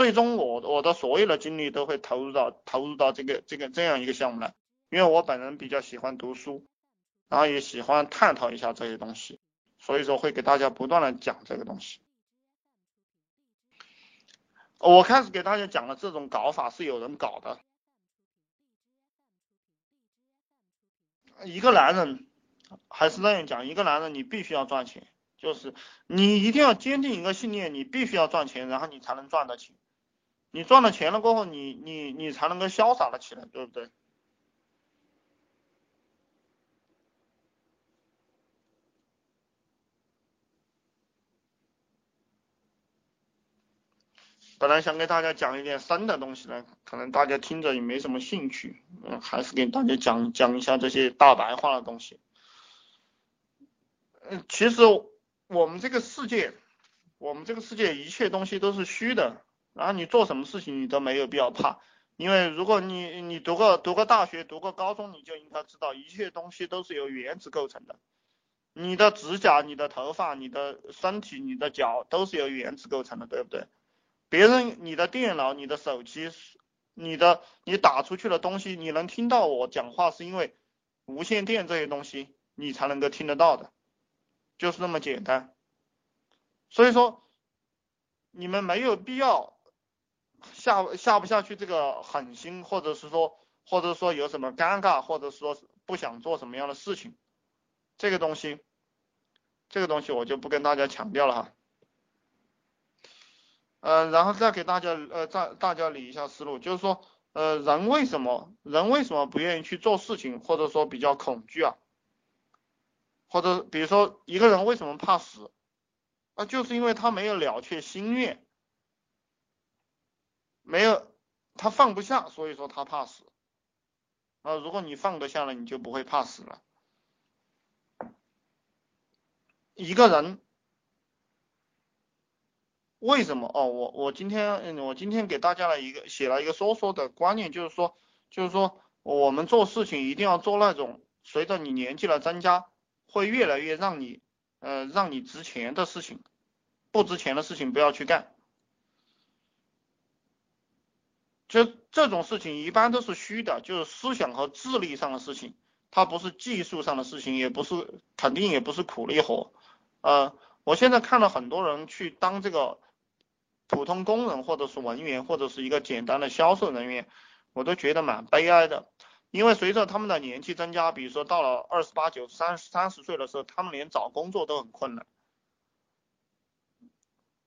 最终我我的所有的精力都会投入到投入到这个这个这样一个项目来，因为我本人比较喜欢读书，然后也喜欢探讨一下这些东西，所以说会给大家不断的讲这个东西。我开始给大家讲的这种搞法是有人搞的，一个男人还是那样讲，一个男人你必须要赚钱，就是你一定要坚定一个信念，你必须要赚钱，然后你才能赚得起。你赚了钱了过后，你你你才能够潇洒的起来，对不对？本来想给大家讲一点深的东西呢，可能大家听着也没什么兴趣，嗯，还是给大家讲讲一下这些大白话的东西。嗯，其实我们这个世界，我们这个世界一切东西都是虚的，然后你做什么事情你都没有必要怕，因为如果你你读过读过大学，读过高中，你就应该知道一切东西都是由原子构成的，你的指甲、你的头发、你的身体、你的脚都是由原子构成的，对不对？别人你的电脑、你的手机、你的你打出去的东西，你能听到我讲话，是因为无线电这些东西你才能够听得到的，就是那么简单。所以说，你们没有必要下下不下去这个狠心，或者是说，或者说有什么尴尬，或者说不想做什么样的事情，这个东西，这个东西我就不跟大家强调了哈。呃，然后再给大家呃，再大家理一下思路，就是说，呃，人为什么人为什么不愿意去做事情，或者说比较恐惧啊？或者比如说一个人为什么怕死？啊，就是因为他没有了却心愿，没有他放不下，所以说他怕死。啊，如果你放得下了，你就不会怕死了。一个人。为什么？哦，我我今天我今天给大家了一个写了一个说说的观念，就是说就是说我们做事情一定要做那种随着你年纪的增加，会越来越让你呃让你值钱的事情，不值钱的事情不要去干。就这种事情一般都是虚的，就是思想和智力上的事情，它不是技术上的事情，也不是肯定也不是苦力活。呃，我现在看了很多人去当这个。普通工人或者是文员或者是一个简单的销售人员，我都觉得蛮悲哀的，因为随着他们的年纪增加，比如说到了二十八九、三三十岁的时候，他们连找工作都很困难，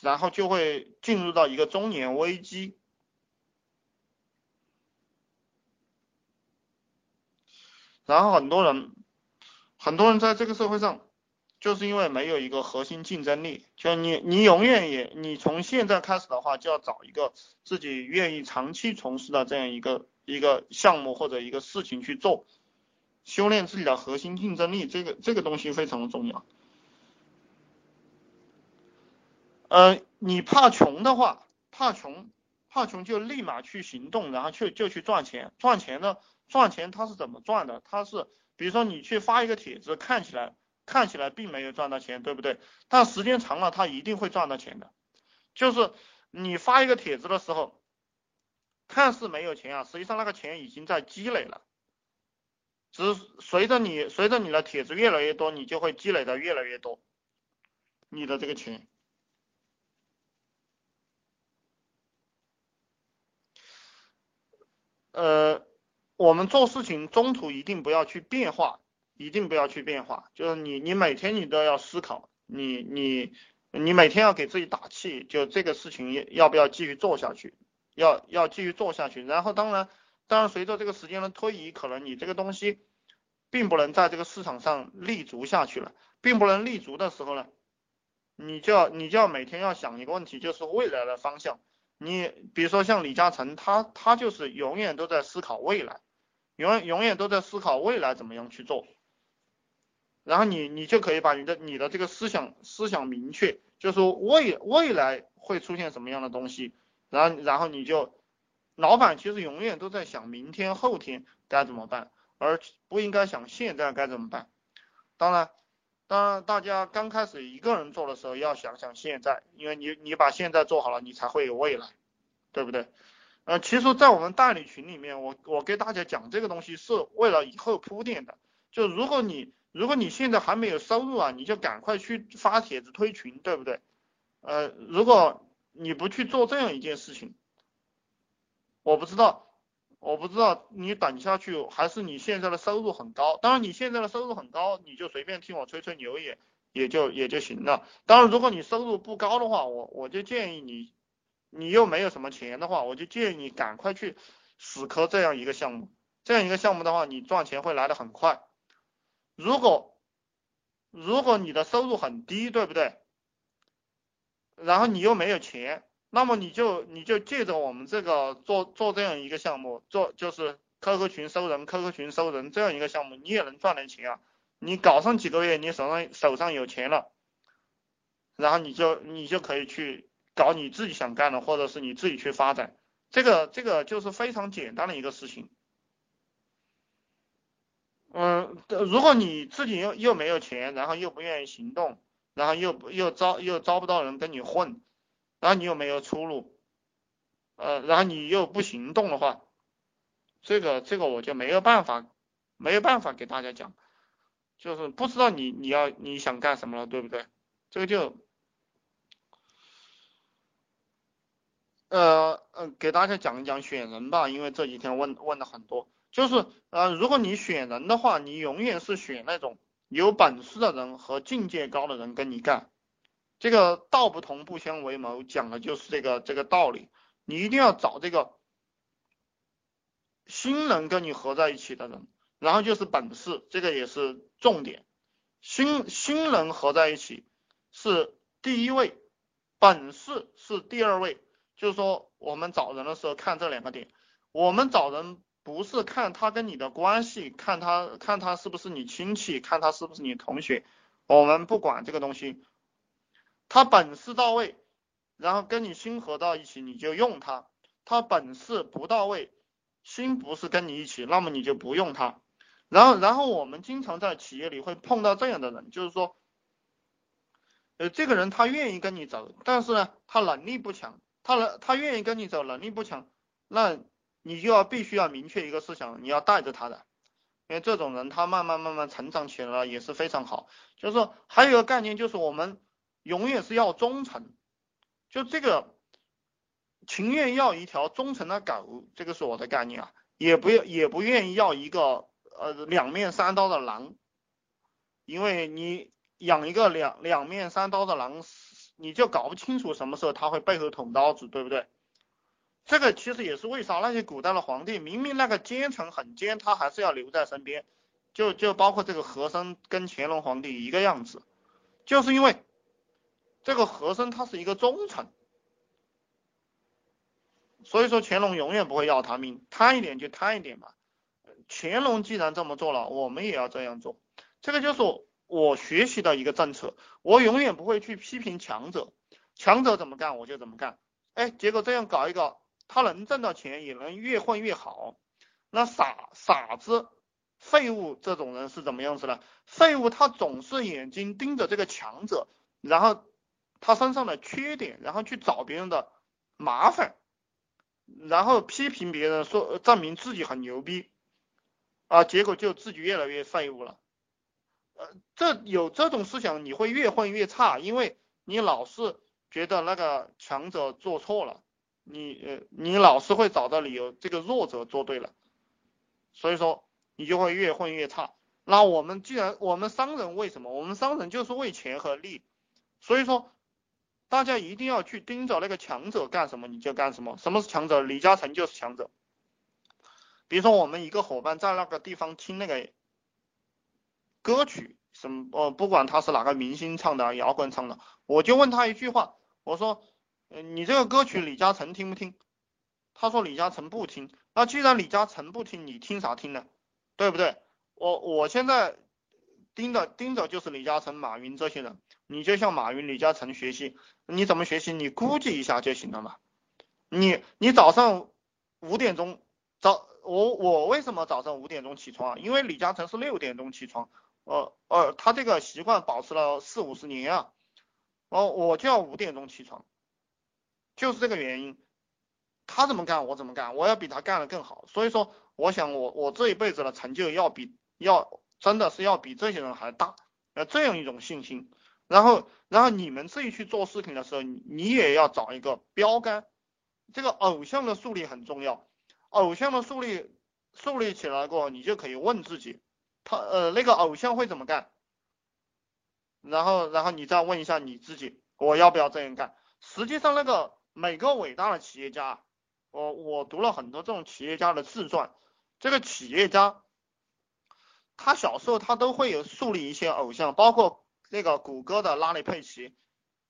然后就会进入到一个中年危机，然后很多人，很多人在这个社会上。就是因为没有一个核心竞争力，就你你永远也你从现在开始的话，就要找一个自己愿意长期从事的这样一个一个项目或者一个事情去做，修炼自己的核心竞争力，这个这个东西非常的重要。呃，你怕穷的话，怕穷怕穷就立马去行动，然后去就去赚钱，赚钱呢赚钱他是怎么赚的？他是比如说你去发一个帖子，看起来。看起来并没有赚到钱，对不对？但时间长了，他一定会赚到钱的。就是你发一个帖子的时候，看似没有钱啊，实际上那个钱已经在积累了。只随着你随着你的帖子越来越多，你就会积累的越来越多，你的这个钱。呃，我们做事情中途一定不要去变化。一定不要去变化，就是你，你每天你都要思考，你，你，你每天要给自己打气，就这个事情要不要继续做下去，要要继续做下去。然后当然，当然随着这个时间的推移，可能你这个东西并不能在这个市场上立足下去了，并不能立足的时候呢，你就要你就要每天要想一个问题，就是未来的方向。你比如说像李嘉诚，他他就是永远都在思考未来，永远永远都在思考未来怎么样去做。然后你你就可以把你的你的这个思想思想明确，就是说未未来会出现什么样的东西，然后然后你就，老板其实永远都在想明天后天该怎么办，而不应该想现在该怎么办。当然，当然大家刚开始一个人做的时候要想想现在，因为你你把现在做好了，你才会有未来。对不对？呃，其实，在我们代理群里面，我我给大家讲这个东西是为了以后铺垫的。就如果你如果你现在还没有收入啊，你就赶快去发帖子推群，对不对？呃，如果你不去做这样一件事情，我不知道，我不知道你等下去还是你现在的收入很高。当然，你现在的收入很高，你就随便听我吹吹牛也也就也就行了。当然，如果你收入不高的话，我我就建议你。你又没有什么钱的话，我就建议你赶快去死磕这样一个项目。这样一个项目的话，你赚钱会来的很快。如果如果你的收入很低，对不对？然后你又没有钱，那么你就你就借着我们这个做做这样一个项目，做就是 QQ 群收人，QQ 群收人这样一个项目，你也能赚点钱啊。你搞上几个月，你手上手上有钱了，然后你就你就可以去。搞你自己想干的，或者是你自己去发展，这个这个就是非常简单的一个事情。嗯，如果你自己又又没有钱，然后又不愿意行动，然后又又招又招不到人跟你混，然后你又没有出路，呃，然后你又不行动的话，这个这个我就没有办法没有办法给大家讲，就是不知道你你要你想干什么了，对不对？这个就。呃呃，给大家讲一讲选人吧，因为这几天问问的很多，就是呃，如果你选人的话，你永远是选那种有本事的人和境界高的人跟你干，这个道不同不相为谋，讲的就是这个这个道理。你一定要找这个新人跟你合在一起的人，然后就是本事，这个也是重点。新新人合在一起是第一位，本事是第二位。就是说，我们找人的时候看这两个点。我们找人不是看他跟你的关系，看他看他是不是你亲戚，看他是不是你同学，我们不管这个东西。他本事到位，然后跟你心合到一起，你就用他；他本事不到位，心不是跟你一起，那么你就不用他。然后，然后我们经常在企业里会碰到这样的人，就是说，呃，这个人他愿意跟你走，但是呢，他能力不强。他能，他愿意跟你走，能力不强，那你就要必须要明确一个思想，你要带着他的，因为这种人他慢慢慢慢成长起来了也是非常好。就是说还有一个概念就是我们永远是要忠诚，就这个情愿要一条忠诚的狗，这个是我的概念啊，也不要也不愿意要一个呃两面三刀的狼，因为你养一个两两面三刀的狼。你就搞不清楚什么时候他会背后捅刀子，对不对？这个其实也是为啥那些古代的皇帝明明那个奸臣很奸，他还是要留在身边。就就包括这个和珅跟乾隆皇帝一个样子，就是因为这个和珅他是一个忠臣，所以说乾隆永远不会要他命，贪一点就贪一点嘛。乾隆既然这么做了，我们也要这样做。这个就是。我学习的一个政策，我永远不会去批评强者，强者怎么干我就怎么干。哎，结果这样搞一搞，他能挣到钱，也能越混越好。那傻傻子、废物这种人是怎么样子呢？废物他总是眼睛盯着这个强者，然后他身上的缺点，然后去找别人的麻烦，然后批评别人，说证明自己很牛逼啊，结果就自己越来越废物了。呃，这有这种思想，你会越混越差，因为你老是觉得那个强者做错了，你呃，你老是会找到理由，这个弱者做对了，所以说你就会越混越差。那我们既然我们商人为什么？我们商人就是为钱和利，所以说大家一定要去盯着那个强者干什么你就干什么。什么是强者？李嘉诚就是强者。比如说我们一个伙伴在那个地方听那个。歌曲什么哦，不管他是哪个明星唱的，摇滚唱的，我就问他一句话，我说，嗯，你这个歌曲李嘉诚听不听？他说李嘉诚不听。那既然李嘉诚不听，你听啥听呢？对不对？我我现在盯着盯着就是李嘉诚、马云这些人，你就向马云、李嘉诚学习，你怎么学习？你估计一下就行了嘛。你你早上五点钟早我我为什么早上五点钟起床啊？因为李嘉诚是六点钟起床。呃呃，他这个习惯保持了四五十年啊，哦，我就要五点钟起床，就是这个原因。他怎么干我怎么干，我要比他干的更好。所以说，我想我我这一辈子的成就要比要真的是要比这些人还大，呃，这样一种信心。然后然后你们自己去做事情的时候，你也要找一个标杆。这个偶像的树立很重要，偶像的树立树立起来过，你就可以问自己，他呃那个偶像会怎么干？然后然后你再问一下你自己，我要不要这样干？实际上那个每个伟大的企业家。我我读了很多这种企业家的自传，这个企业家，他小时候他都会有树立一些偶像，包括那个谷歌的拉里佩奇，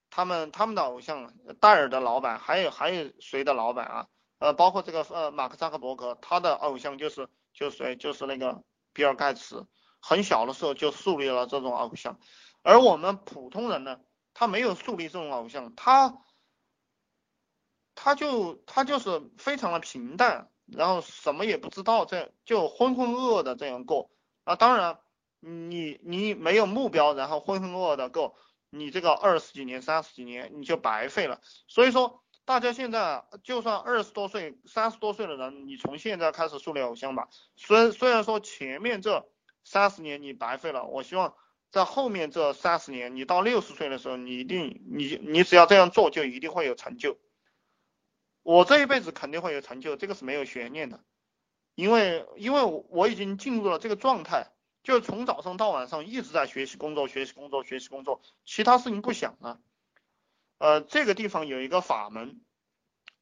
他们他们的偶像戴尔的老板，还有还有谁的老板啊？呃，包括这个呃马克扎克伯格，他的偶像就是就是谁？就是那个比尔盖茨，很小的时候就树立了这种偶像，而我们普通人呢，他没有树立这种偶像，他。他就他就是非常的平淡，然后什么也不知道，这就浑浑噩噩的这样过啊。当然，你你没有目标，然后浑浑噩噩的过，你这个二十几年、三十几年你就白费了。所以说，大家现在就算二十多岁、三十多岁的人，你从现在开始树立偶像吧。虽虽然说前面这三十年你白费了，我希望在后面这三十年，你到六十岁的时候，你一定你你只要这样做，就一定会有成就。我这一辈子肯定会有成就，这个是没有悬念的，因为因为我已经进入了这个状态，就从早上到晚上一直在学习工作，学习工作，学习工作，其他事情不想了。呃，这个地方有一个法门，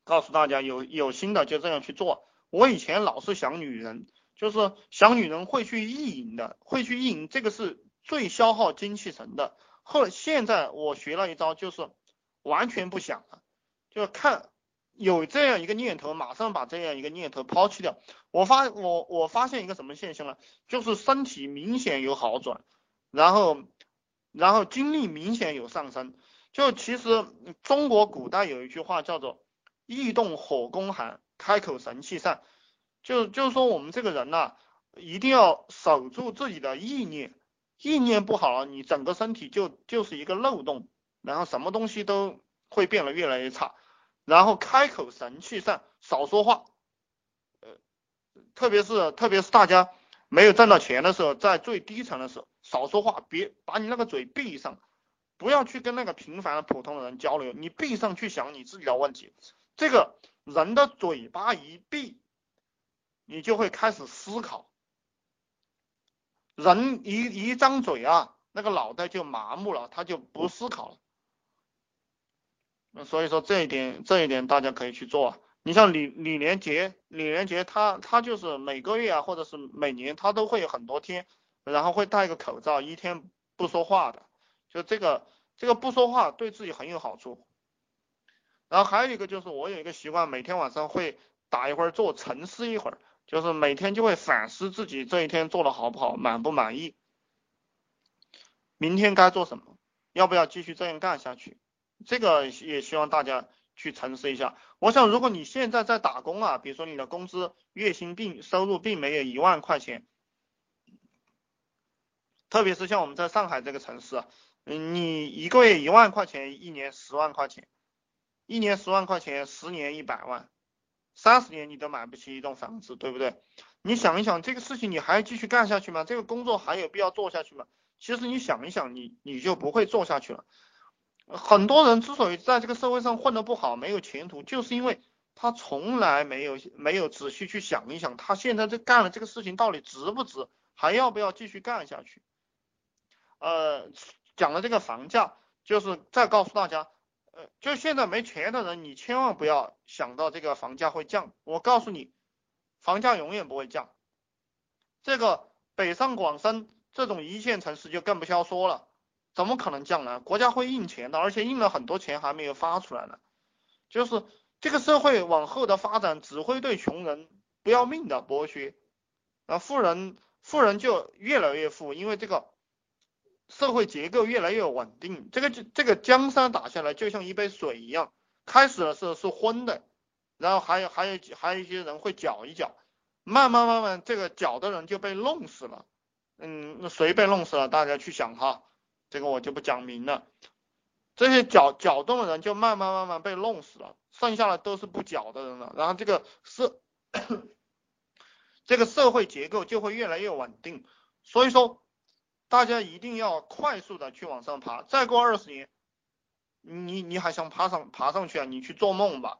告诉大家有有心的就这样去做。我以前老是想女人，就是想女人会去意淫的，会去意淫，这个是最消耗精气神的。后现在我学了一招，就是完全不想了，就看。有这样一个念头，马上把这样一个念头抛弃掉。我发我我发现一个什么现象呢？就是身体明显有好转，然后然后精力明显有上升。就其实中国古代有一句话叫做“意动火攻寒，开口神气散”，就就是说我们这个人呐，一定要守住自己的意念，意念不好，你整个身体就就是一个漏洞，然后什么东西都会变得越来越差。然后开口神气散，少说话，呃，特别是特别是大家没有挣到钱的时候，在最低层的时候，少说话，别把你那个嘴闭上，不要去跟那个平凡的普通的人交流，你闭上去想你自己的问题。这个人的嘴巴一闭，你就会开始思考。人一一张嘴啊，那个脑袋就麻木了，他就不思考了。所以说这一点，这一点大家可以去做。你像李李连杰，李连杰他他就是每个月啊，或者是每年他都会有很多天，然后会戴个口罩，一天不说话的。就这个这个不说话对自己很有好处。然后还有一个就是我有一个习惯，每天晚上会打一会儿坐，沉思一会儿，就是每天就会反思自己这一天做的好不好，满不满意，明天该做什么，要不要继续这样干下去。这个也希望大家去沉思一下。我想，如果你现在在打工啊，比如说你的工资月薪并收入并没有一万块钱，特别是像我们在上海这个城市，嗯，你一个月一万块钱，一年十万块钱，一年十万块钱，十年一百万，三十年你都买不起一栋房子，对不对？你想一想，这个事情你还要继续干下去吗？这个工作还有必要做下去吗？其实你想一想，你你就不会做下去了。很多人之所以在这个社会上混得不好，没有前途，就是因为他从来没有没有仔细去想一想，他现在这干了这个事情到底值不值，还要不要继续干下去？呃，讲了这个房价，就是再告诉大家，呃，就现在没钱的人，你千万不要想到这个房价会降，我告诉你，房价永远不会降。这个北上广深这种一线城市就更不消说了。怎么可能降呢？国家会印钱的，而且印了很多钱还没有发出来呢。就是这个社会往后的发展只会对穷人不要命的剥削，啊，富人富人就越来越富，因为这个社会结构越来越稳定。这个这个江山打下来就像一杯水一样，开始的时候是昏的，然后还有还有还有一些人会搅一搅，慢慢慢慢这个搅的人就被弄死了。嗯，谁被弄死了？大家去想哈。这个我就不讲明了，这些搅搅动的人就慢慢慢慢被弄死了，剩下的都是不搅的人了，然后这个社这个社会结构就会越来越稳定。所以说，大家一定要快速的去往上爬。再过二十年，你你还想爬上爬上去啊？你去做梦吧。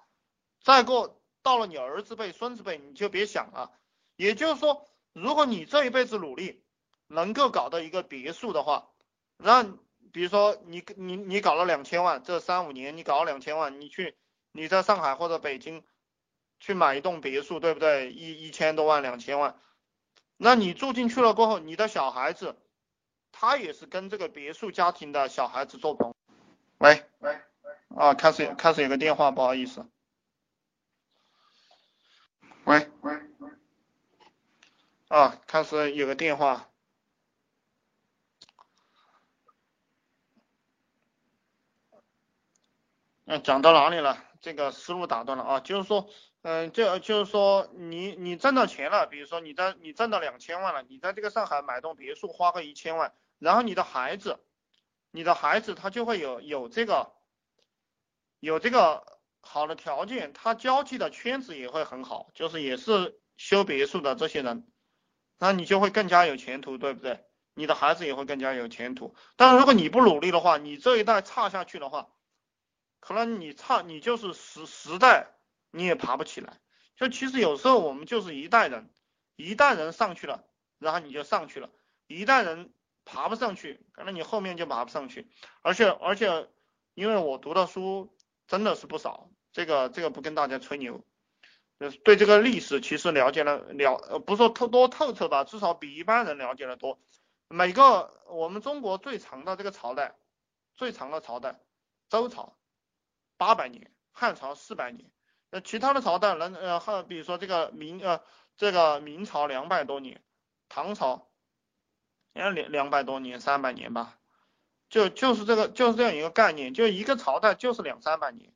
再过到了你儿子辈、孙子辈，你就别想了。也就是说，如果你这一辈子努力，能够搞到一个别墅的话，那比如说你你你搞了两千万，这三五年你搞了两千万，你去你在上海或者北京去买一栋别墅，对不对？一一千多万、两千万，那你住进去了过后，你的小孩子他也是跟这个别墅家庭的小孩子做朋友。喂喂喂，啊，开始开始有个电话，不好意思。喂喂喂，啊，开始有个电话。嗯，讲到哪里了？这个思路打断了啊，就是说，嗯，就就是说，你你挣到钱了，比如说你在你挣到两千万了，你在这个上海买栋别墅花个一千万，然后你的孩子，你的孩子他就会有有这个有这个好的条件，他交际的圈子也会很好，就是也是修别墅的这些人，那你就会更加有前途，对不对？你的孩子也会更加有前途。但是如果你不努力的话，你这一代差下去的话，可能你差，你就是时时代，你也爬不起来。就其实有时候我们就是一代人，一代人上去了，然后你就上去了；一代人爬不上去，可能你后面就爬不上去。而且而且，因为我读的书真的是不少，这个这个不跟大家吹牛，就是对这个历史其实了解了了，呃，不说透多透彻吧，至少比一般人了解的多。每个我们中国最长的这个朝代，最长的朝代，周朝。八百年，汉朝四百年，呃，其他的朝代能呃，汉比如说这个明呃，这个明朝两百多年，唐朝，要两两百多年，三百年吧，就就是这个就是这样一个概念，就一个朝代就是两三百年，